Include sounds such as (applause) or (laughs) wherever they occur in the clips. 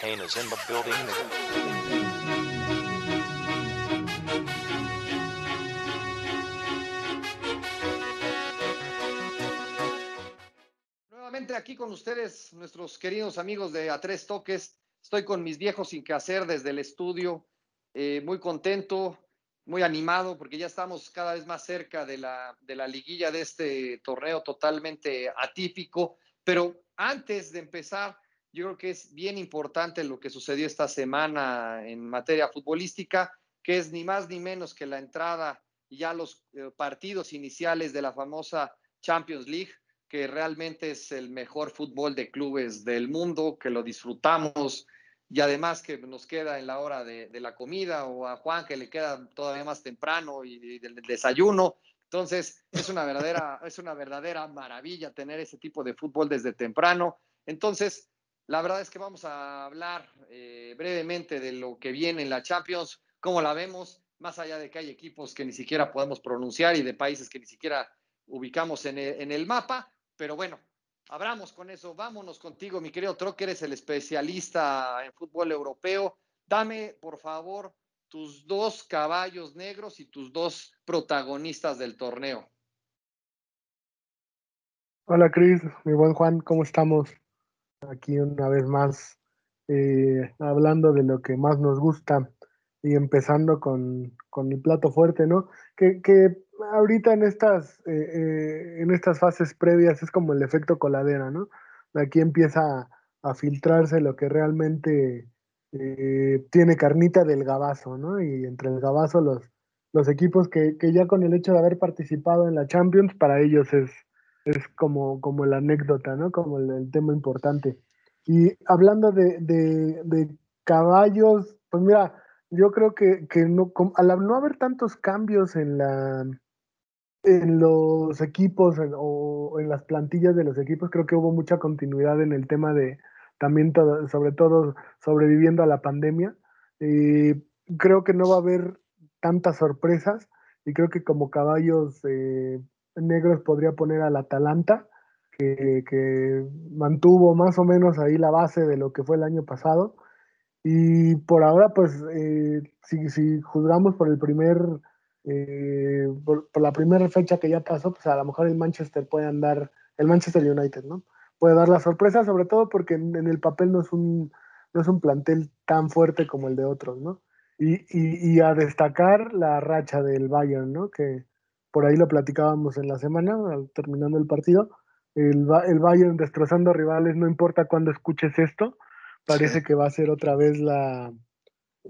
Kane is in the building. Nuevamente aquí con ustedes, nuestros queridos amigos de A Tres Toques. Estoy con mis viejos sin que hacer desde el estudio, eh, muy contento, muy animado, porque ya estamos cada vez más cerca de la, de la liguilla de este torneo totalmente atípico. Pero antes de empezar, yo creo que es bien importante lo que sucedió esta semana en materia futbolística, que es ni más ni menos que la entrada y ya los eh, partidos iniciales de la famosa Champions League, que realmente es el mejor fútbol de clubes del mundo, que lo disfrutamos y además que nos queda en la hora de, de la comida o a Juan que le queda todavía más temprano y, y del desayuno. Entonces, es una verdadera, es una verdadera maravilla tener ese tipo de fútbol desde temprano. Entonces, la verdad es que vamos a hablar eh, brevemente de lo que viene en la Champions, cómo la vemos, más allá de que hay equipos que ni siquiera podemos pronunciar y de países que ni siquiera ubicamos en el, mapa, pero bueno, abramos con eso. Vámonos contigo, mi querido Troc, eres el especialista en fútbol europeo. Dame, por favor, tus dos caballos negros y tus dos protagonistas del torneo. Hola, Cris, mi buen Juan, ¿cómo estamos? Aquí una vez más eh, hablando de lo que más nos gusta y empezando con, con el plato fuerte, ¿no? Que, ahorita en estas, eh, eh, en estas fases previas es como el efecto coladera, ¿no? Aquí empieza a, a filtrarse lo que realmente tiene carnita del gabazo, ¿no? Y entre el gabazo los, los equipos que, que, ya con el hecho de haber participado en la Champions, para ellos es, es como, como la anécdota, ¿no? Como el, tema importante. Y hablando de, de, caballos, pues mira, yo creo que, que no, al no haber tantos cambios en la en los equipos en, o en las plantillas de los equipos, creo que hubo mucha continuidad en el tema de también sobre todo sobreviviendo a la pandemia. Eh, creo que no va a haber tantas sorpresas y creo que como caballos eh, negros podría poner al Atalanta, que, que, mantuvo más o menos ahí la base de lo que fue el año pasado. Y por ahora, pues, eh, si, si, juzgamos por el primer, eh, por, la primera fecha que ya pasó, pues a lo mejor el Manchester puede andar, el Manchester United, ¿no? Puede dar la sorpresa, sobre todo porque en, en el papel no es, un, no es un plantel tan fuerte como el de otros, ¿no? Y, y, y a destacar la racha del Bayern, ¿no? Que, por ahí lo platicábamos en la semana, terminando el partido, el, el Bayern destrozando rivales, no importa cuándo escuches esto, parece sí. que va a ser otra vez la,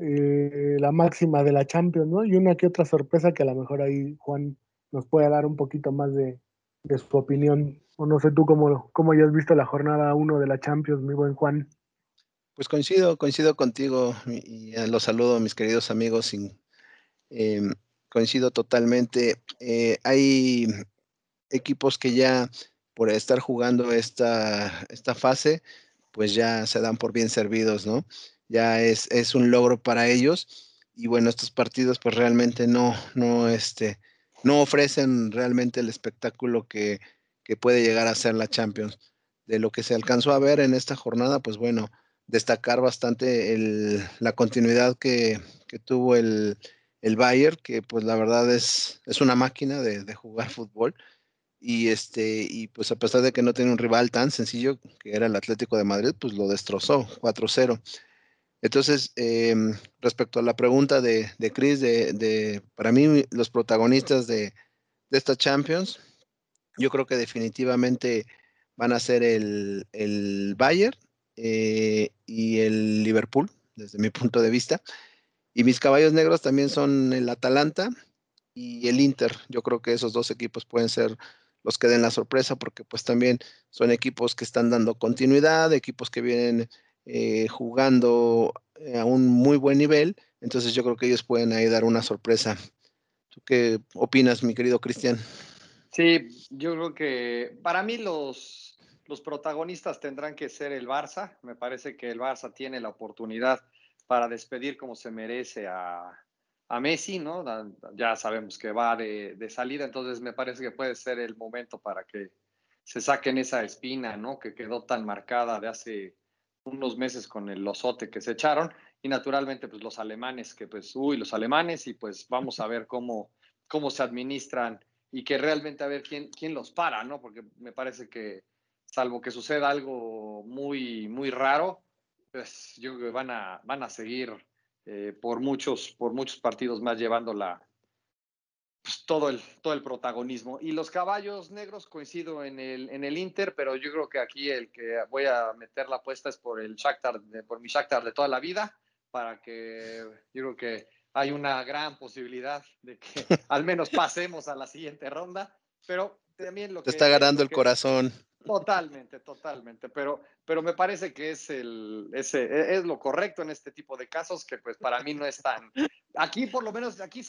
eh, la máxima de la Champions, ¿no? Y una que otra sorpresa que a lo mejor ahí Juan nos puede dar un poquito más de, de su opinión. O no sé tú cómo, cómo ya has visto la jornada 1 de la Champions, mi buen Juan. Pues coincido, coincido contigo y, y los saludo, mis queridos amigos. Y, eh, coincido totalmente. Eh, hay equipos que ya por estar jugando esta, esta fase, pues ya se dan por bien servidos, ¿no? Ya es, es un logro para ellos. Y bueno, estos partidos pues realmente no, no, este, no ofrecen realmente el espectáculo que, que puede llegar a ser la Champions. De lo que se alcanzó a ver en esta jornada, pues bueno, destacar bastante el, la continuidad que, que tuvo el, el Bayern, que pues la verdad es, es una máquina de, de, jugar (laughs) fútbol. Y este, y pues a pesar de que no tiene un rival tan sencillo que era el Atlético de Madrid, pues lo destrozó 4-0. Entonces, eh, respecto a la pregunta de, de Chris, de, de, para mí los protagonistas de, de esta Champions, yo creo que definitivamente van a ser el, el Bayern eh, y el Liverpool, desde mi punto de vista. Y mis caballos negros también son el Atalanta y el Inter. Yo creo que esos dos equipos pueden ser los que den la sorpresa porque pues también son equipos que están dando continuidad, equipos que vienen eh, jugando a un muy buen nivel. Entonces yo creo que ellos pueden ahí dar una sorpresa. ¿Tú qué opinas, mi querido Cristian? Sí, yo creo que para mí los, los protagonistas tendrán que ser el Barça. Me parece que el Barça tiene la oportunidad para despedir como se merece a, a Messi, ¿no? Ya sabemos que va de, de, salida, entonces me parece que puede ser el momento para que se saquen esa espina, ¿no? Que quedó tan marcada de hace unos meses con el losote que se echaron y naturalmente pues los alemanes que pues, uy, los alemanes y pues vamos a ver cómo, cómo se administran y que realmente a ver quién, quién los para, ¿no? Porque me parece que salvo que suceda algo muy, muy raro, pues yo creo que van a, van a seguir eh, por, muchos, por muchos partidos más llevando la, pues, todo, el, todo el protagonismo. Y los caballos negros coincido en el, en el Inter, pero yo creo que aquí el que voy a meter la apuesta es por el Shakhtar, por mi Shakhtar de toda la vida, para que yo creo que hay una gran posibilidad de que (laughs) al menos pasemos a la siguiente ronda, pero también lo Te está ganando el corazón. Totalmente, totalmente, pero, pero me parece que es, el, ese, e, es lo correcto en este tipo de casos que pues para mí no es tan... Aquí por lo menos, aquí,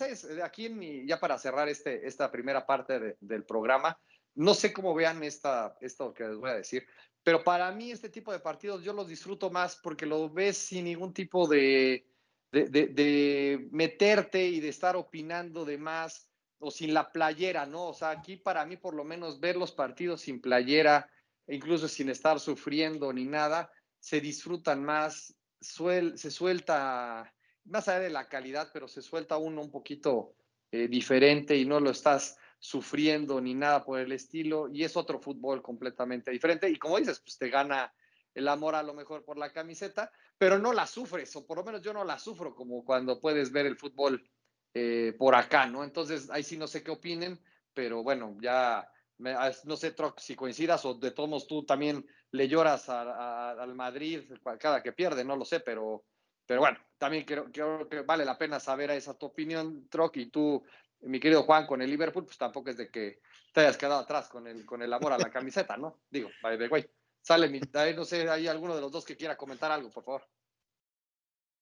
aquí en mi, ya para cerrar este, esta primera parte del programa, no sé cómo vean esta, esto que les voy a decir, pero para mí este tipo de partidos yo los disfruto más porque lo ves sin ningún tipo de, de, de meterte y de estar opinando de más o sin la playera, ¿no? O sea, aquí para mí por lo menos ver los partidos sin playera, e incluso sin estar sufriendo ni nada, se disfrutan más, se suelta, más allá de la calidad, pero se suelta uno un poquito eh, diferente y no lo estás sufriendo ni nada por el estilo, y es otro fútbol completamente diferente. Y como dices, pues te gana el amor a lo mejor por la camiseta, pero no la sufres, o por lo menos yo no la sufro como cuando puedes ver el fútbol eh, por acá, ¿no? Entonces, ahí sí no sé qué opinen, pero bueno, ya ah, no sé, Troc, si coincidas o de todos modos tú también le lloras al Madrid cada que pierde, no lo sé, pero, pero bueno, también creo, que vale la pena saber esa tu opinión, Troc, y tú, mi querido Juan, con el Liverpool, pues tampoco es de que te hayas quedado atrás con el, con el amor a la camiseta, ¿no? Digo, by the way. Sale, mi, no sé, hay alguno de los dos que quiera comentar algo, por favor.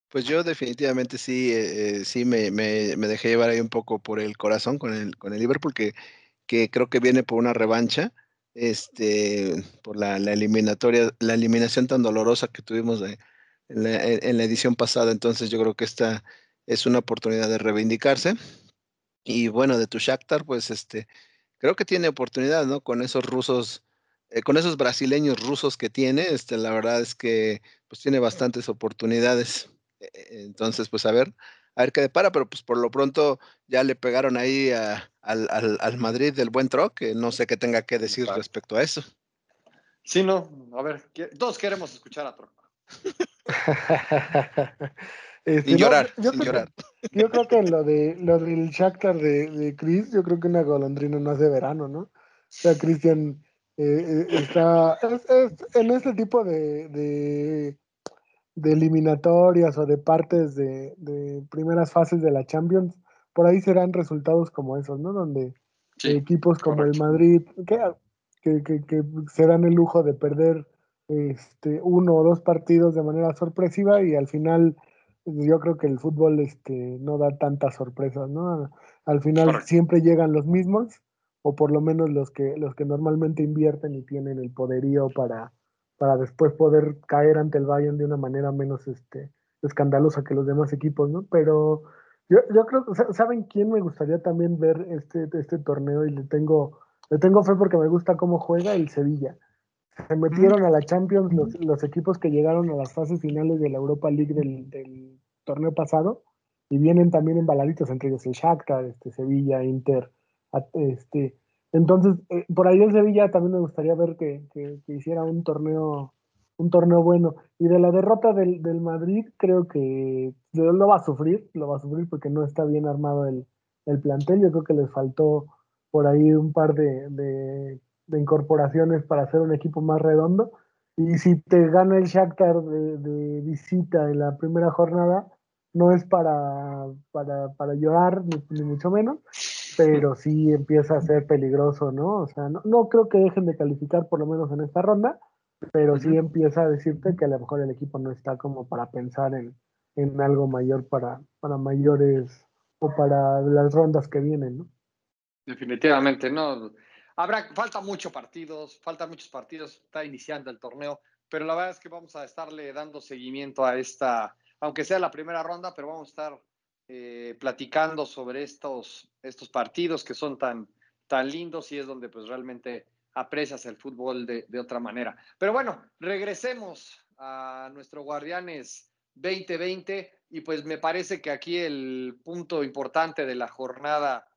Pues yo definitivamente sí, eh, eh, sí me, me, me, dejé llevar ahí un poco por el corazón con el, con el Liverpool, que, que creo que viene por una revancha, este, por la, la eliminatoria, la eliminación tan dolorosa que tuvimos en, la, en, la, edición pasada. Entonces yo creo que esta es una oportunidad de reivindicarse. Y bueno, de tu Shakhtar, pues este, creo que tiene oportunidad, ¿no? Con esos rusos, eh, con esos brasileños rusos que tiene, este, la verdad es que pues tiene bastantes oportunidades. E-, entonces, pues a ver, a ver qué depara, pero pues por lo pronto ya le pegaron ahí a, al, al, al, Madrid del buen Troc, que no sé qué tenga que decir claro. respecto a eso. Sí, no, a ver, todos queremos escuchar a Troc. (laughs) este, sin llorar, no, yo, sin creo, llorar. Yo creo que en lo, de, lo del Shakhtar de, de Chris, yo creo que una golondrina no hace verano, ¿no? O sea, Cristian eh, está es, es, en este tipo de, de de eliminatorias o de partes de, de, primeras fases de la Champions, por ahí serán resultados como esos, ¿no? Donde sí, equipos como correcto. el Madrid, que, que, que, que, se dan el lujo de perder este, uno o dos partidos de manera sorpresiva y al final yo creo que el fútbol este, no da tantas sorpresas, ¿no? Al final correcto. siempre llegan los mismos, o por lo menos los que, los que normalmente invierten y tienen el poderío para, para después poder caer ante el Bayern de una manera menos este, escandalosa que los demás equipos, ¿no? Pero yo, yo creo, ¿saben quién me gustaría también ver este, este torneo? Y le tengo, le tengo fe porque me gusta cómo juega el Sevilla. Se metieron a la Champions los, los equipos que llegaron a las fases finales de la Europa League del, del torneo pasado y vienen también embaladitos entre ellos el Shakhtar, este, Sevilla, Inter, este, entonces, eh, por ahí en Sevilla también me gustaría ver que, que, hiciera un torneo, un torneo bueno. Y de la derrota del, del, Madrid, creo que lo va a sufrir, lo va a sufrir porque no está bien armado el, el plantel. Yo creo que les faltó por ahí un par de, de, de, incorporaciones para hacer un equipo más redondo. Y si te gana el Shakhtar de, visita en la primera jornada, no es para, para, para llorar, ni, ni mucho menos pero sí empieza a ser peligroso, ¿no? O sea, no, no, creo que dejen de calificar por lo menos en esta ronda, pero sí empieza a decirte que a lo mejor el equipo no está como para pensar en, en algo mayor para, para mayores o para las rondas que vienen, ¿no? Definitivamente, no. Habrá, falta muchos partidos, falta muchos partidos, está iniciando el torneo, pero la verdad es que vamos a estarle dando seguimiento a esta, aunque sea la primera ronda, pero vamos a estar eh, platicando sobre estos, estos partidos que son tan, tan lindos y es donde pues realmente aprecias el fútbol de, de, otra manera. Pero bueno, regresemos a nuestro Guardianes 2020 y pues me parece que aquí el punto importante de la jornada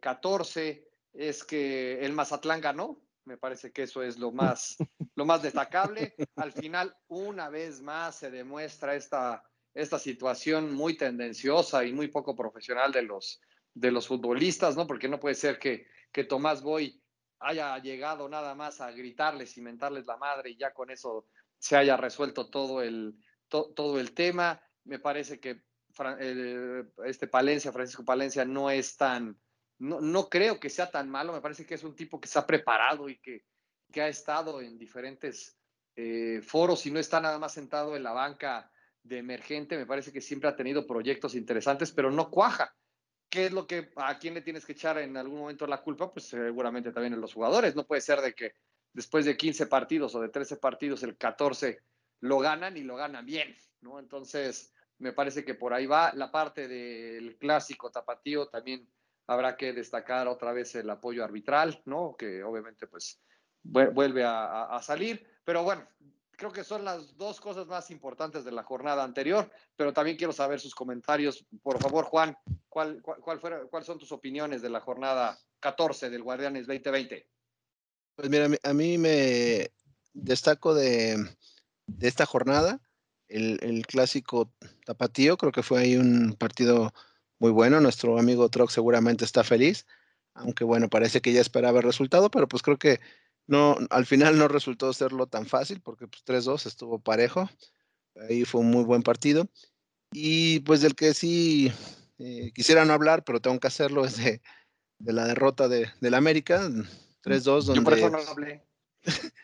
14 eh, es que el Mazatlán ganó. Me parece que eso es lo más, lo más destacable. Al final, una vez más, se demuestra esta, esta situación muy tendenciosa y muy poco profesional de los, de los futbolistas, ¿no? Porque no puede ser que, que Tomás Boy haya llegado nada más a gritarles y mentarles la madre y ya con eso se haya resuelto todo el, todo el tema. Me parece que eh, este Palencia, Francisco Palencia, no es tan, no, no, creo que sea tan malo. Me parece que es un tipo que se ha preparado y que, que ha estado en diferentes eh, foros y no está nada más sentado en la banca de emergente. Me parece que siempre ha tenido proyectos interesantes, pero no cuaja. ¿Qué es lo que, a quién le tienes que echar en algún momento la culpa? Pues seguramente también en los jugadores. No puede ser de que después de 15 partidos o de 13 partidos, el 14 lo ganan y lo ganan bien, ¿no? Entonces, me parece que por ahí va. La parte del clásico tapatío también habrá que destacar otra vez el apoyo arbitral, ¿no? Que obviamente pues vuelve a, salir. Pero bueno, creo que son las dos cosas más importantes de la jornada anterior, pero también quiero saber sus comentarios. Por favor, Juan, ¿cuál, cuál, ¿cuáles son tus opiniones de la jornada 14 del Guardianes 2020? Pues mira, a mí me destaco de, de esta jornada. El, clásico tapatío, creo que fue ahí un partido muy bueno. Nuestro amigo Troc seguramente está feliz, aunque bueno, parece que ya esperaba el resultado, pero pues creo que no, al final no resultó serlo tan fácil porque pues 3-2 estuvo parejo. Ahí fue un muy buen partido. Y pues del que sí eh, quisiera no hablar, pero tengo que hacerlo, es de, la derrota de, del América, 3-2. Donde, Yo por eso no hablé. (laughs)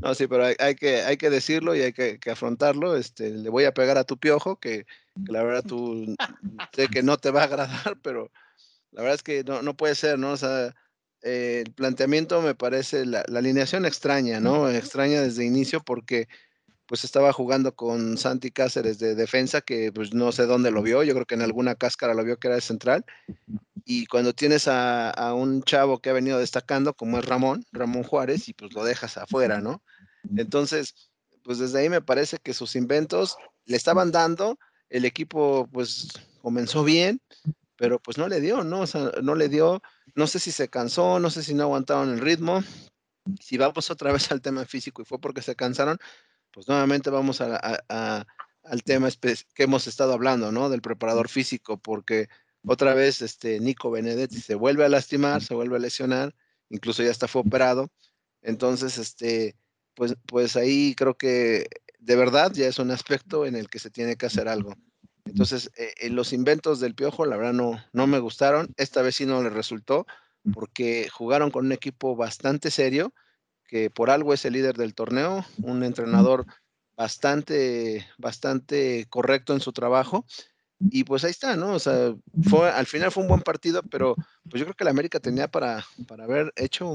No, sí, pero hay, que, hay que decirlo y hay que, afrontarlo. Este, le voy a pegar a tu piojo, que, la verdad tú (laughs) sé que no te va a agradar, pero la verdad es que no, no puede ser, ¿no? O sea, eh, el planteamiento me parece, la, la, alineación extraña, ¿no? Extraña desde inicio porque pues estaba jugando con Santi Cáceres de defensa, que pues no sé dónde lo vio, yo creo que en alguna cáscara lo vio que era de central, y cuando tienes a, un chavo que ha venido destacando, como es Ramón, Ramón Juárez, y pues lo dejas afuera, ¿no? Entonces, pues desde ahí me parece que sus inventos le estaban dando, el equipo pues comenzó bien, pero pues no le dio, ¿no? O sea, no le dio, no sé si se cansó, no sé si no aguantaron el ritmo. Si vamos otra vez al tema físico y fue porque se cansaron, pues nuevamente vamos al tema que hemos estado hablando, ¿no? Del preparador físico, porque otra vez este Nico Benedetti se vuelve a lastimar, se vuelve a lesionar, incluso ya está fue operado. Entonces, este, pues, pues ahí creo que de verdad ya es un aspecto en el que se tiene que hacer algo. Entonces, eh, los inventos del Piojo, la verdad, no, no me gustaron. Esta vez sí no le resultó, porque jugaron con un equipo bastante serio, que por algo es el líder del torneo, un entrenador bastante, bastante correcto en su trabajo. Y pues ahí está, ¿no? O sea, fue, al final fue un buen partido, pero pues yo creo que la América tenía para, para haber hecho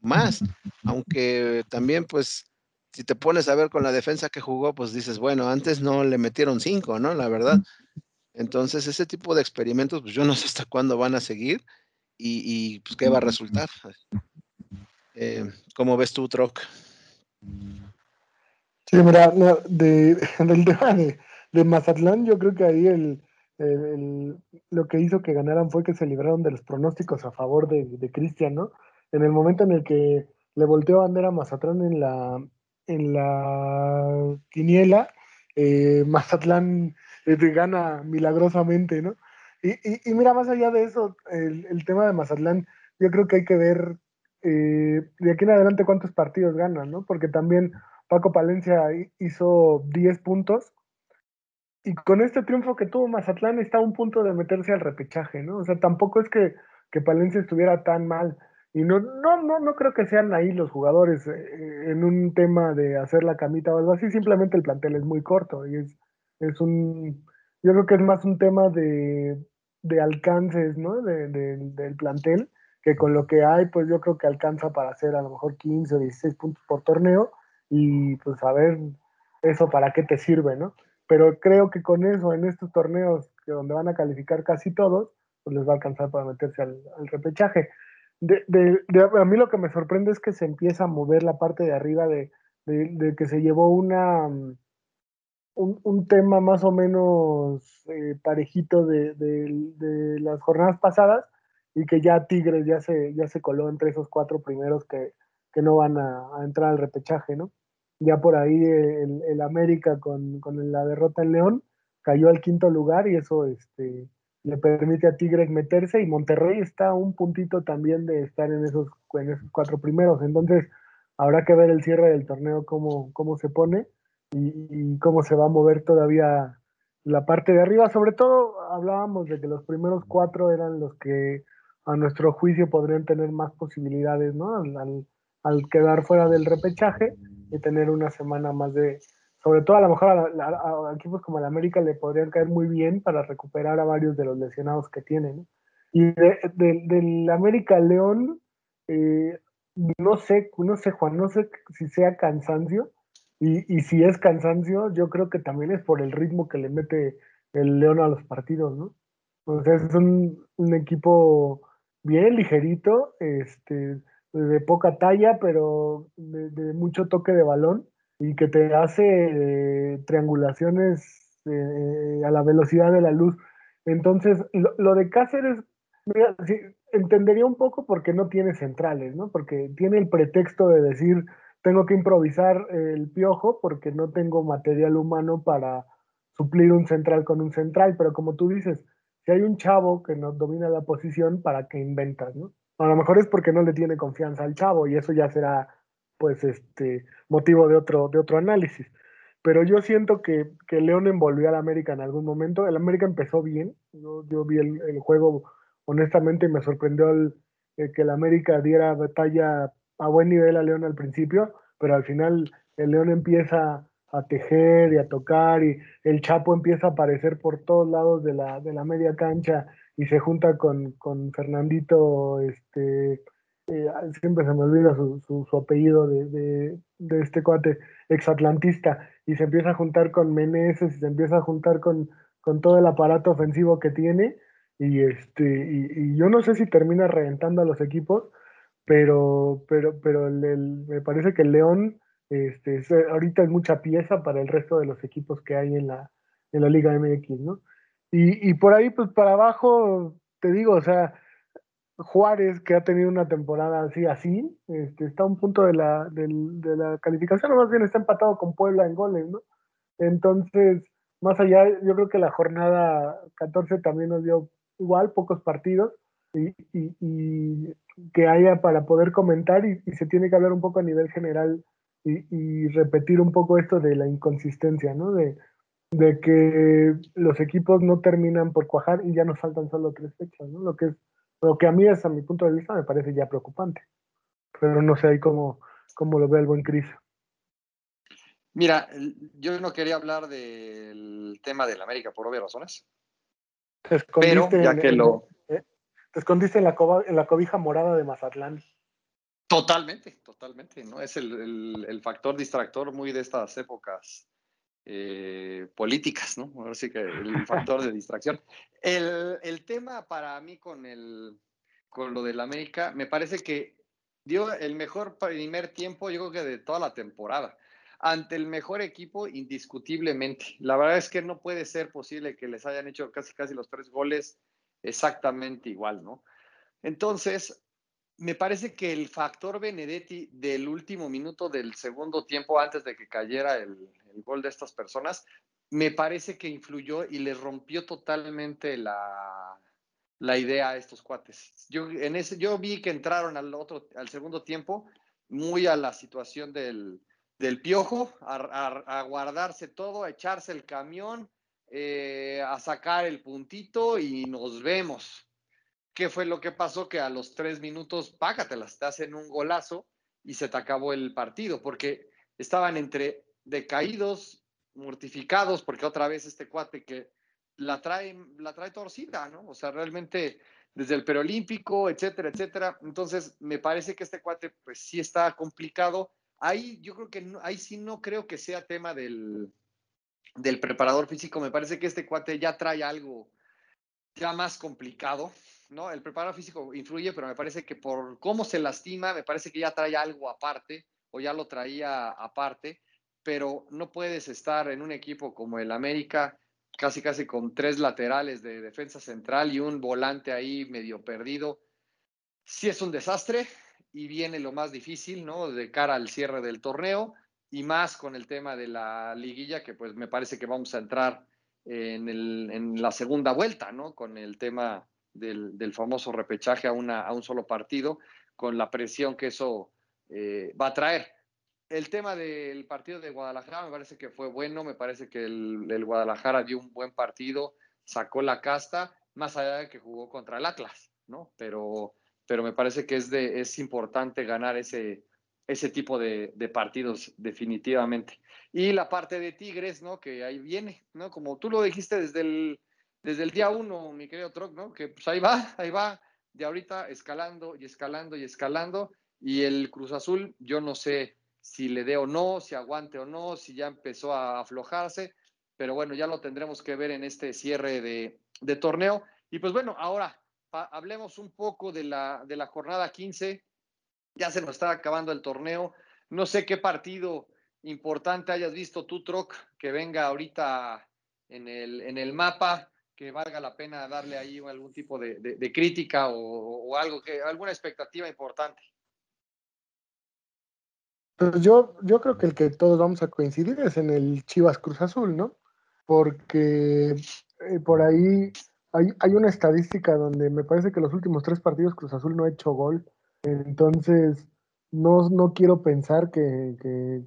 más, (laughs) aunque también pues si te pones a ver con la defensa que jugó, pues dices, bueno, antes no le metieron cinco, ¿no? La verdad. Entonces, ese tipo de experimentos, pues yo no sé hasta cuándo van a seguir y, y pues qué va a resultar. Eh, ¿Cómo ves tú, Troc? Sí, mira, de, (laughs) del tema de, de Mazatlán, yo creo que ahí el, lo que hizo que ganaran fue que se libraron de los pronósticos a favor de, de Cristian, ¿no? En el momento en el que le volteó bandera a Mazatlán en la, en la quiniela, eh, Mazatlán eh, gana milagrosamente, ¿no? Y, y, mira, más allá de eso, el, el, tema de Mazatlán, yo creo que hay que ver eh, de aquí en adelante cuántos partidos ganan, ¿no? Porque también Paco Palencia hizo 10 puntos y con este triunfo que tuvo Mazatlán está a un punto de meterse al repechaje, ¿no? O sea, tampoco es que, que Palencia estuviera tan mal. Y no, no, no, no creo que sean ahí los jugadores eh, en un tema de hacer la camita o algo así, simplemente el plantel es muy corto y es, es un, yo creo que es más un tema de, de alcances, ¿no? De, del plantel, que con lo que hay, pues yo creo que alcanza para hacer a lo mejor 15 o 16 puntos por torneo y pues a ver eso para qué te sirve, ¿no? pero creo que con eso, en estos torneos que donde van a calificar casi todos, pues les va a alcanzar para meterse al, repechaje. De, a mí lo que me sorprende es que se empieza a mover la parte de arriba de, que se llevó una, un, tema más o menos eh, parejito de, las jornadas pasadas y que ya Tigres ya se, ya se coló entre esos cuatro primeros que, que no van a, entrar al repechaje, ¿no? Ya por ahí el, el América con, con, la derrota en León cayó al quinto lugar y eso este, le permite a Tigres meterse y Monterrey está un puntito también de estar en esos, en esos cuatro primeros. Entonces, habrá que ver el cierre del torneo cómo, cómo se pone y, cómo se va a mover todavía la parte de arriba. Sobre todo hablábamos de que los primeros cuatro eran los que a nuestro juicio podrían tener más posibilidades, ¿no? Al, quedar fuera del repechaje y tener una semana más de, sobre todo a lo mejor a, equipos como el América le podrían caer muy bien para recuperar a varios de los lesionados que tienen. Y del América León, eh, no sé, no sé, Juan, no sé si sea cansancio, y, si es cansancio, yo creo que también es por el ritmo que le mete el León a los partidos, ¿no? Sea, es un, un equipo bien ligerito, este, de poca talla, pero de, mucho toque de balón y que te hace eh, triangulaciones eh, a la velocidad de la luz. Entonces, lo, lo de Cáceres, mira, entendería un poco porque no tiene centrales, ¿no? Porque tiene el pretexto de decir, tengo que improvisar el piojo porque no tengo material humano para suplir un central con un central, pero como tú dices, si hay un chavo que no domina la posición, ¿para qué inventas, no? A lo mejor es porque no le tiene confianza al chavo y eso ya será, pues, este, motivo de otro, de otro análisis. Pero yo siento que, que León envolvió al América en algún momento. El América empezó bien. Yo, yo vi el, el, juego honestamente me sorprendió el, que el América diera batalla a buen nivel a León al principio, pero al final el León empieza a tejer y a tocar y el Chapo empieza a aparecer por todos lados de la, de la media cancha y se junta con, con Fernandito, este, eh, siempre se me olvida su, su, apellido de, de, este cuate exatlantista, y se empieza a juntar con Meneses y se empieza a juntar con, con todo el aparato ofensivo que tiene y este y, yo no sé si termina reventando a los equipos pero pero pero me parece que el León este ahorita es mucha pieza para el resto de los equipos que hay en la en la Liga MX no y, y por ahí pues para abajo te digo o sea Juárez que ha tenido una temporada así así este, está a un punto de la, de, la calificación o más bien está empatado con Puebla en goles no entonces más allá, yo creo que la jornada 14 también nos dio igual, pocos partidos, y, que haya para poder comentar y, se tiene que hablar un poco a nivel general y, repetir un poco esto de la inconsistencia, ¿no? De, de que los equipos no terminan por cuajar y ya nos faltan solo tres fechas, ¿no? Lo que es, lo que a mí, desde mi punto de vista, me parece ya preocupante. Pero no sé ahí cómo, cómo lo ve el buen Cris. Mira, yo no quería hablar del tema del América por obvias razones. Te escondiste, Pero, ya en, que lo... ¿eh? te escondiste en la, en la cobija morada de Mazatlán. Totalmente, totalmente, ¿no? Es el, el, factor distractor muy de estas épocas eh, políticas, ¿no? Ahora sí que el factor de distracción. El, el, tema para mí con, el, con lo del América, me parece que dio el mejor primer tiempo, yo creo que de toda la temporada ante el mejor equipo indiscutiblemente. La verdad es que no puede ser posible que les hayan hecho casi casi los tres goles exactamente igual, ¿no? Entonces, me parece que el factor Benedetti del último minuto del segundo tiempo antes de que cayera el, de estas personas, me parece que influyó y les rompió totalmente la, la idea a estos cuates. Yo, en ese, yo vi que entraron al, otro, al segundo tiempo muy a la situación del, del piojo, a, guardarse todo, a echarse el camión, eh, a sacar el puntito y nos vemos. ¿Qué fue lo que pasó? Que a los tres minutos, págatelas, te hacen un golazo y se te acabó el partido, porque estaban entre decaídos, mortificados, porque otra vez este cuate que la trae, la trae torcida, ¿no? O sea, realmente desde el preolímpico, etcétera, etcétera. Entonces, me parece que este cuate, pues sí está complicado Ahí yo creo que ahí sí no creo que sea tema del, del preparador físico. Me parece que este cuate ya trae algo ya más complicado, ¿no? El preparador físico influye, pero me parece que por cómo se lastima, me parece que ya trae algo aparte o ya lo traía aparte. Pero no puedes estar en un equipo como el América, casi casi con tres laterales de defensa central y un volante ahí medio perdido. Sí es un desastre y viene lo más difícil, ¿no? De cara al cierre del torneo y más con el tema de la liguilla, que pues me parece que vamos a entrar en, el, en la segunda vuelta, ¿no? Con el tema del, del famoso repechaje a, una, a un solo partido, con la presión que eso eh, va a traer. El tema del partido de Guadalajara me parece que fue bueno, me parece que el, Guadalajara dio un buen partido, sacó la casta, más allá de que jugó contra el Atlas, ¿no? Pero, pero me parece que es, de, es importante ganar ese, ese tipo de, de, partidos definitivamente. Y la parte de Tigres, ¿no? Que ahí viene, ¿no? Como tú lo dijiste desde el, desde el día uno, mi querido Troc, ¿no? Que pues ahí va, ahí va, de ahorita escalando y escalando y escalando. Y el Cruz Azul, yo no sé si le dé o no, si aguante o no, si ya empezó a aflojarse, pero bueno, ya lo tendremos que ver en este cierre de, de torneo. Y pues bueno, ahora hablemos un poco de la, de la jornada 15. Ya se nos está acabando el torneo. No sé qué partido importante hayas visto tú, Troc, que venga ahorita en el, en el mapa que valga la pena darle ahí algún tipo de, crítica o, o, algo que alguna expectativa importante. Pues yo, yo creo que el que todos vamos a coincidir es en el Chivas Cruz Azul, ¿no? Porque eh, por ahí hay, hay, una estadística donde me parece que los últimos tres partidos Cruz Azul no ha hecho gol. Entonces, no, no quiero pensar que,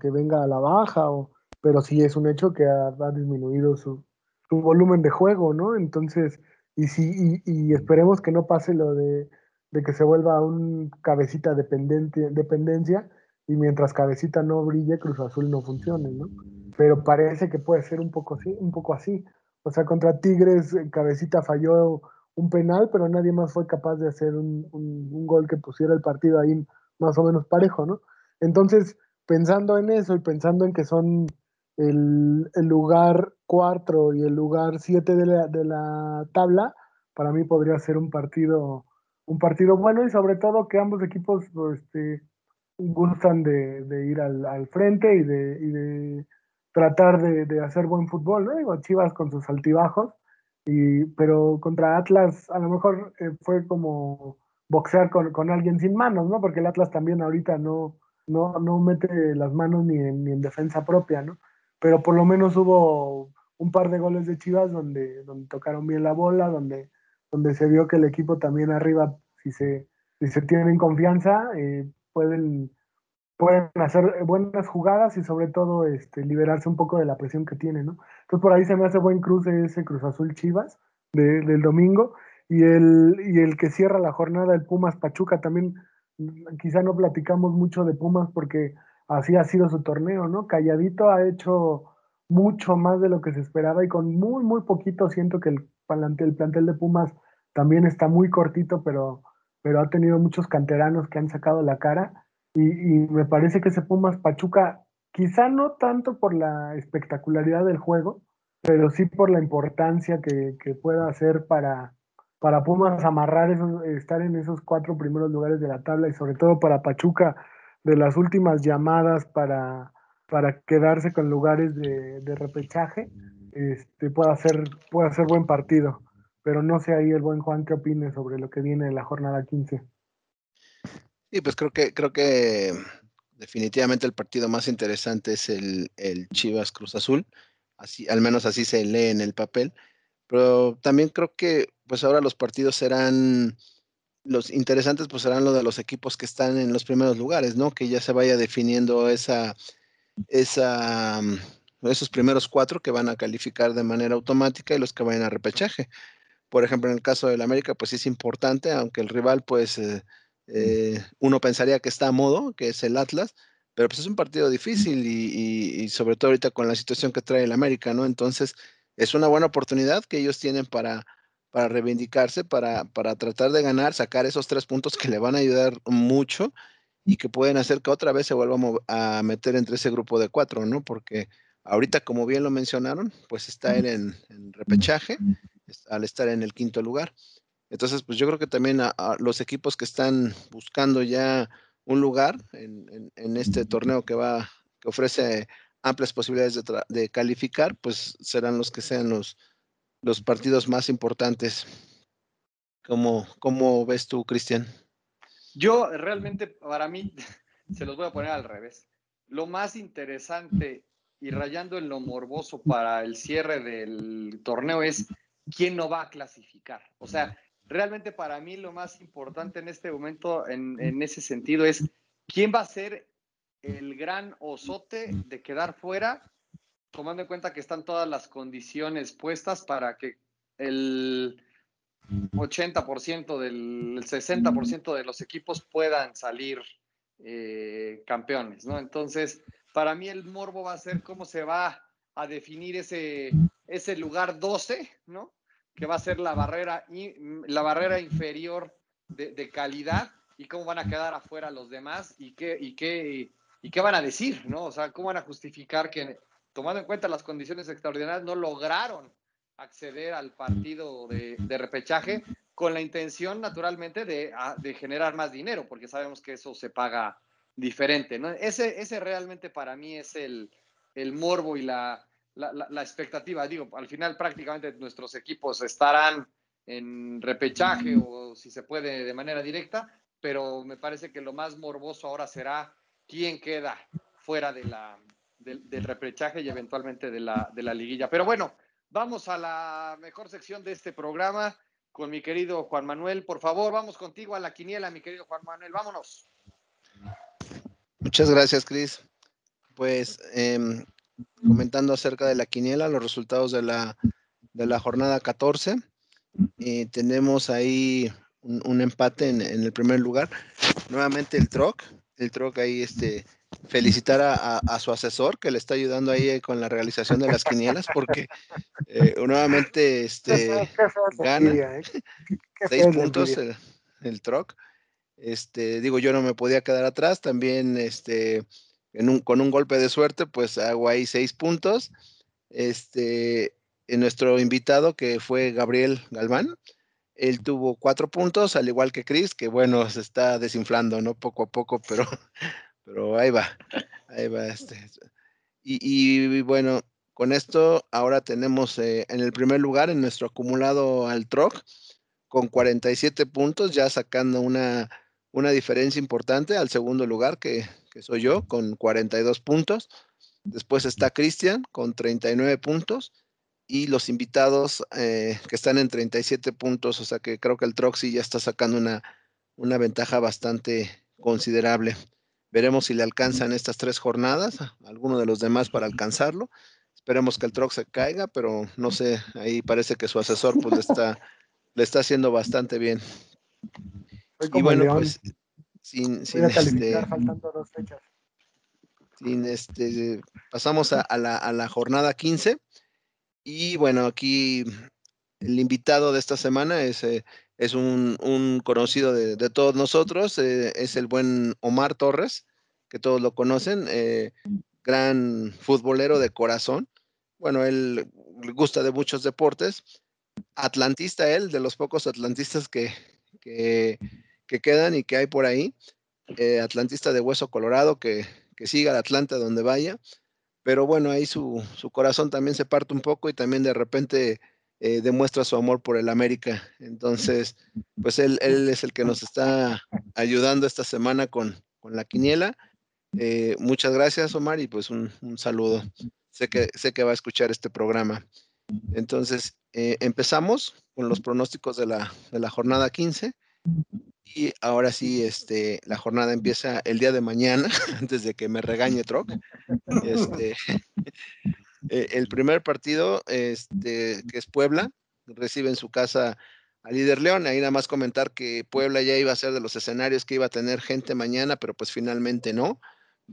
que, venga a la baja, o, pero sí es un hecho que ha, ha disminuido su, su volumen de juego, ¿no? Entonces, y, sí, y, y esperemos que no pase lo de, de, que se vuelva un cabecita dependiente, dependencia y mientras cabecita no brille, Cruz Azul no funcione, ¿no? Pero parece que puede ser un poco así, un poco así. O sea, contra Tigres, cabecita falló un penal, pero nadie más fue capaz de hacer un, un, un gol que pusiera el partido ahí más o menos parejo, ¿no? Entonces, pensando en eso y pensando en que son el, lugar 4 y el lugar 7 de la, de la tabla, para mí podría ser un partido, un partido bueno y sobre todo que ambos equipos este, gustan de, ir al, frente y de, tratar de, hacer buen fútbol, ¿no? Digo, Chivas con sus altibajos, y, pero contra Atlas a lo mejor eh, fue como boxear con, alguien sin manos, ¿no? Porque el Atlas también ahorita no, no, no mete las manos ni en, ni en defensa propia, ¿no? Pero por lo menos hubo un par de goles de Chivas donde, donde tocaron bien la bola, donde, donde se vio que el equipo también arriba, si se, si se tienen confianza, eh, pueden, pueden hacer buenas jugadas y sobre todo este, liberarse un poco de la presión que tienen, ¿no? Entonces por ahí se me hace buen cruce ese Cruz Azul Chivas de, del domingo y el, y el que cierra la jornada, el Pumas Pachuca, también quizá no platicamos mucho de Pumas porque así ha sido su torneo, ¿no? Calladito ha hecho mucho más de lo que se esperaba y con muy, muy poquito siento que el el plantel de Pumas también está muy cortito, pero, pero ha tenido muchos canteranos que han sacado la cara y, me parece que ese Pumas Pachuca, quizá no tanto por la espectacularidad del juego, pero sí por la importancia que, que pueda hacer para, para Pumas amarrar esos, estar en esos cuatro primeros lugares de la tabla y sobre todo para Pachuca de las últimas llamadas para para quedarse con lugares de, de repechaje, este, pueda, ser, pueda ser buen partido. Pero no sé ahí el buen Juan qué opine sobre lo que viene de la jornada 15. Sí, pues creo que, creo que definitivamente el partido más interesante es el, el Chivas Cruz Azul. Así, al menos así se lee en el papel. Pero también creo que pues ahora los partidos serán los interesantes pues serán los de los equipos que están en los primeros lugares, ¿no? Que ya se vaya definiendo esa, esa, esos primeros cuatro que van a calificar de manera automática y los que vayan a repechaje. Por ejemplo, en el caso del América, pues es importante, aunque el rival, pues eh, eh, uno pensaría que está a modo, que es el Atlas, pero pues es un partido difícil y, y, y, sobre todo ahorita con la situación que trae el América, ¿no? Entonces, es una buena oportunidad que ellos tienen para, para reivindicarse, para, para tratar de ganar, sacar esos tres puntos que le van a ayudar mucho y que pueden hacer que otra vez se vuelva a meter entre ese grupo de cuatro, ¿no? Porque ahorita, como bien lo mencionaron, pues está él en, en repechaje al estar en el quinto lugar. Entonces, pues yo creo que también a, los equipos que están buscando ya un lugar en, este torneo que va, que ofrece amplias posibilidades de, calificar, pues serán los que sean los, los partidos más importantes. ¿Cómo, cómo ves tú, Cristian? Yo realmente, para mí, (laughs) se los voy a poner al revés. Lo más interesante y rayando en lo morboso para el cierre del torneo es quién no va a clasificar. O sea, realmente para mí lo más importante en este momento en, en ese sentido es quién va a ser el gran osote de quedar fuera, tomando en cuenta que están todas las condiciones puestas para que el 80% del 60% de los equipos puedan salir eh, campeones, ¿no? Entonces, para mí el morbo va a ser cómo se va a definir ese, ese lugar 12, ¿no? Que va a ser la barrera, la barrera inferior de, calidad y cómo van a quedar afuera los demás y qué, y qué, y qué van a decir, ¿no? O sea, cómo van a justificar que, tomando en cuenta las condiciones extraordinarias, no lograron acceder al partido de, repechaje con la intención, naturalmente, de, de, generar más dinero, porque sabemos que eso se paga diferente, ¿no? Ese, ese realmente para mí es el, el morbo y la, la, la, expectativa. Digo, al final prácticamente nuestros equipos estarán en repechaje o si se puede de manera directa, pero me parece que lo más morboso ahora será quién queda fuera de la, del, repechaje y eventualmente de la, de la liguilla. Pero bueno, vamos a la mejor sección de este programa con mi querido Juan Manuel. Por favor, vamos contigo a la quiniela, mi querido Juan Manuel. Vámonos. Muchas gracias, Cris. Pues em, comentando acerca de la quiniela, los resultados de la, de la jornada 14. Eh, tenemos ahí un, empate en, el primer lugar. Nuevamente el Troc, el Troc ahí este, felicitar a, su asesor que le está ayudando ahí con la realización de las quinielas porque eh, nuevamente este, (laughs) gana ¿eh? seis puntos el, el, Troc. Este, digo, yo no me podía quedar atrás, también este, con un golpe de suerte, pues hago ahí seis puntos. Este, en nuestro invitado que fue Gabriel Galván, él tuvo cuatro puntos, al igual que Chris, que bueno, se está desinflando, ¿no? Poco a poco, pero, (laughs) pero ahí va, ahí va. Este. Y, bueno, con esto ahora tenemos eh, en el primer lugar en nuestro acumulado al TROC con 47 puntos, ya sacando una, una diferencia importante al segundo lugar, que, que soy yo, con 42 puntos. Después está Cristian con 39 puntos y los invitados eh, que están en 37 puntos, o sea que creo que el Troxy ya está sacando una, una ventaja bastante considerable. Veremos si le alcanzan estas tres jornadas, alguno de los demás para alcanzarlo. Esperemos que el Trox se caiga, pero no sé, ahí parece que su asesor pues le está, le está haciendo bastante bien. Y bueno, pues sin, sin este, sin este, pasamos a, la, a la jornada 15 y bueno, aquí el invitado de esta semana es, eh, es un, conocido de, todos nosotros, eh, es el buen Omar Torres, que todos lo conocen, eh, gran futbolero de corazón. Bueno, él le gusta de muchos deportes. Atlantista él, de los pocos atlantistas que, que, quedan y que hay por ahí. atlantista de hueso colorado que, que siga al Atlanta donde vaya pero bueno, ahí su, corazón también se parte un poco y también de repente eh, demuestra su amor por el América. Entonces, pues él, es el que nos está ayudando esta semana con, la quiniela. Eh, muchas gracias, Omar, y pues un, saludo. Sé que, sé que va a escuchar este programa. Entonces, eh, empezamos con los pronósticos de la, de la jornada 15. Y ahora sí, este, la jornada empieza el día de mañana, (laughs) antes de que me regañe Troc. Este, eh, el primer partido, este, que es Puebla, recibe en su casa a Líder León. Ahí nada más comentar que Puebla ya iba a ser de los escenarios que iba a tener gente mañana, pero pues finalmente no.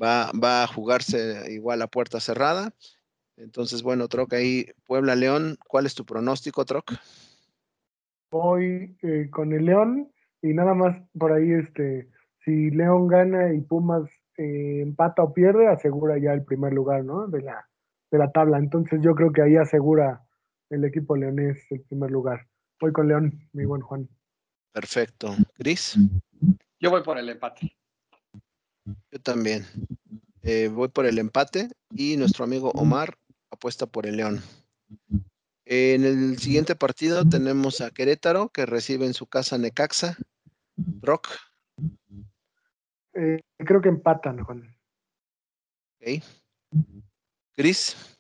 Va, va a jugarse igual a puerta cerrada. Entonces, bueno, Troc, ahí Puebla León, ¿cuál es tu pronóstico, Troc? Voy eh, con el León y nada más por ahí, este, si León gana y Pumas eh, empata o pierde, asegura ya el primer lugar, ¿no? De la, de la tabla. Entonces yo creo que ahí asegura el equipo leonés el primer lugar. Voy con León, mi buen Juan. Perfecto. Cris. Yo voy por el empate. Yo también. eh, voy por el empate y nuestro amigo Omar apuesta por el León. En el siguiente partido tenemos a Querétaro que recibe en su casa Necaxa. Rock. Eh, creo que empatan, Juan. Ok. Cris.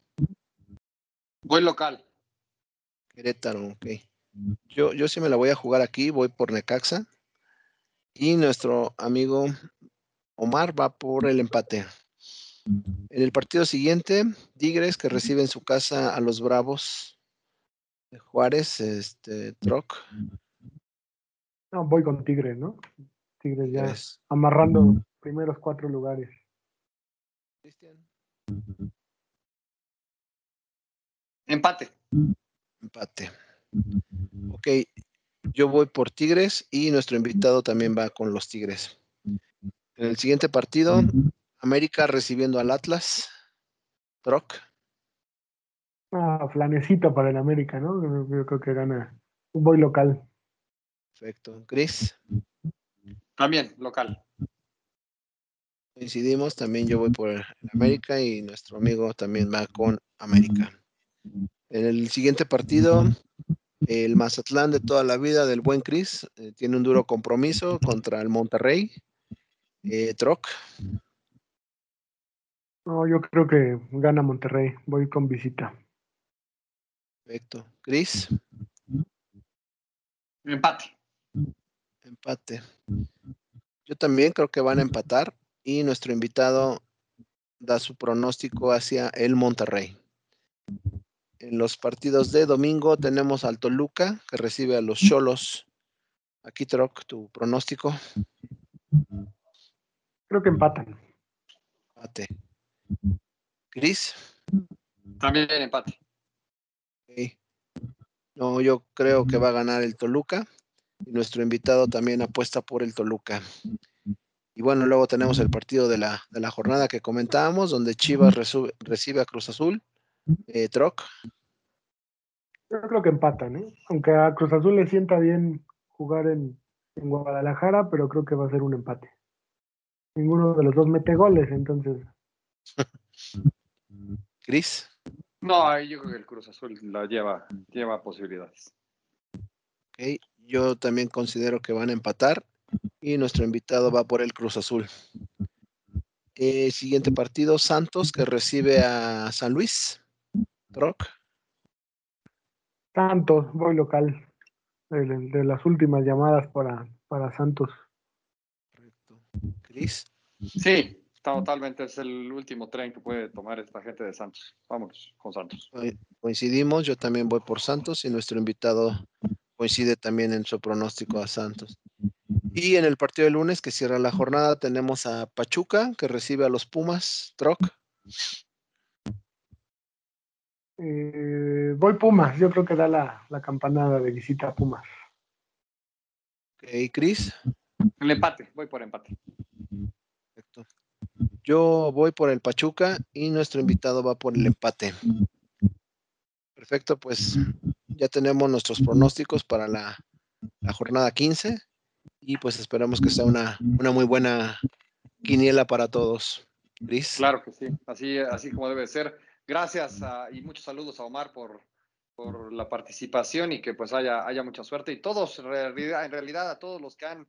Voy local. Querétaro, ok. Yo, yo sí me la voy a jugar aquí, voy por Necaxa. Y nuestro amigo Omar va por el empate. En el partido siguiente, Tigres que recibe en su casa a los Bravos de Juárez, este, Troc. No, voy con Tigres, ¿no? Tigres ya amarrando primeros cuatro lugares. Cristian. Empate. Empate. Ok, yo voy por Tigres y nuestro invitado también va con los Tigres. En el siguiente partido, América recibiendo al Atlas. Troc. Ah, flanecito para el América, ¿no? Yo creo que gana. Un boy local. Perfecto. Chris. También, local. Coincidimos, también yo voy por el América y nuestro amigo también va con América. En el siguiente partido, el Mazatlán de toda la vida del buen Chris eh, tiene un duro compromiso contra el Monterrey. Eh, Troc. No, yo creo que gana Monterrey. Voy con visita. Perfecto. Chris. Empate. Empate. Yo también creo que van a empatar y nuestro invitado da su pronóstico hacia el Monterrey. En los partidos de domingo tenemos al Toluca que recibe a los Cholos. Aquí, Troc, tu pronóstico. Creo que empatan. Empate. Cris. También empate. No, yo creo que va a ganar el Toluca. Y nuestro invitado también apuesta por el Toluca. Y bueno, luego tenemos el partido de la, de la jornada que comentábamos, donde Chivas recibe a Cruz Azul. Eh, Troc. Yo creo que empatan, ¿eh? aunque a Cruz Azul le sienta bien jugar en, en Guadalajara, pero creo que va a ser un empate. Ninguno de los dos mete goles, entonces. (laughs) Cris. No, yo creo que el Cruz Azul la lleva, lleva posibilidades. Ok, yo también considero que van a empatar y nuestro invitado va por el Cruz Azul. Eh, siguiente partido, Santos, que recibe a San Luis. Rock. Santos, voy local. De, las últimas llamadas para, para Santos. Correcto. Cris. Sí, totalmente. Es el último tren que puede tomar esta gente de Santos. Vámonos con Santos. Coincidimos, yo también voy por Santos y nuestro invitado coincide también en su pronóstico a Santos. Y en el partido de lunes que cierra la jornada tenemos a Pachuca que recibe a los Pumas, Troc. Eh, voy Pumas, yo creo que da la, la, campanada de visita a Pumas. Ok, Cris. El empate, voy por empate. Yo voy por el Pachuca y nuestro invitado va por el empate. Perfecto, pues ya tenemos nuestros pronósticos para la, jornada 15 y pues esperamos que sea una, una muy buena quiniela para todos. Claro que sí, así, así como debe ser. Gracias y muchos saludos a Omar por, por la participación y que pues haya, haya mucha suerte. Y todos, en realidad, a todos los que han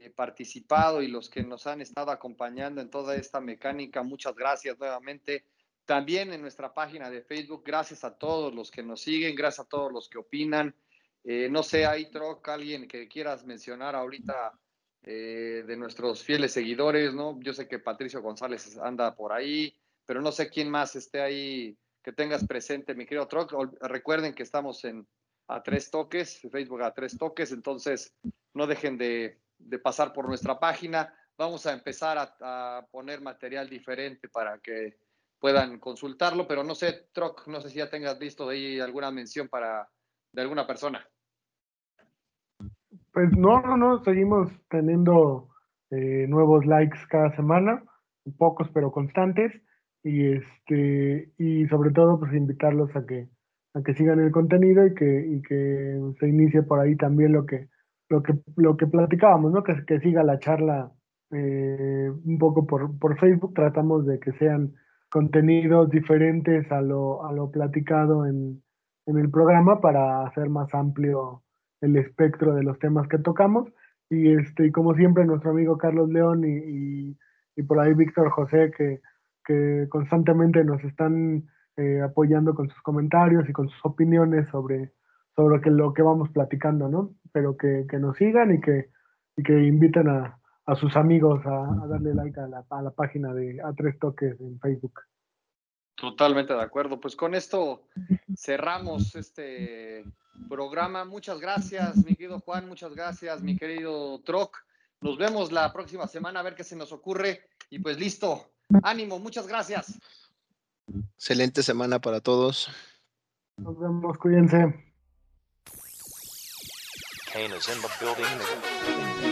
eh, participado y los que nos han estado acompañando en toda esta mecánica, muchas gracias nuevamente. También en nuestra página de Facebook, gracias a todos los que nos siguen, gracias a todos los que opinan. Eh, no sé, hay Troc, alguien que quieras mencionar ahorita eh, de nuestros fieles seguidores, ¿no? Yo sé que Patricio González anda por ahí, pero no sé quién más esté ahí que tengas presente, mi querido Troc. Recuerden que estamos en a tres toques, Facebook a tres toques, entonces no dejen de, pasar por nuestra página. Vamos a empezar a poner material diferente para que puedan consultarlo, pero no sé, Troc, no sé si ya tengas visto de ahí alguna mención para de alguna persona. Pues no, no, no, seguimos teniendo eh, nuevos likes cada semana, pocos pero constantes, y este, y sobre todo pues invitarlos a que, a que sigan el contenido y que, y que se inicie por ahí también lo que, lo que, lo que platicábamos, ¿no? Que, que siga la charla eh, un poco por, por, Facebook, tratamos de que sean contenidos diferentes a lo, a lo platicado en, en, el programa para hacer más amplio el espectro de los temas que tocamos. Y, este, y como siempre, nuestro amigo Carlos León y, y, por ahí Víctor José, que, que constantemente nos están eh, apoyando con sus comentarios y con sus opiniones sobre, sobre que, lo que vamos platicando, ¿no? Pero que, que nos sigan y que, y que inviten a, a sus amigos a, darle like a la, a la, página de A Tres Toques en Facebook. Totalmente de acuerdo. Pues con esto cerramos este programa. Muchas gracias, mi querido Juan. Muchas gracias, mi querido Troc. Nos vemos la próxima semana a ver qué se nos ocurre. Y pues listo. Ánimo, muchas gracias. Excelente semana para todos. Nos vemos, cuídense. Is in the building.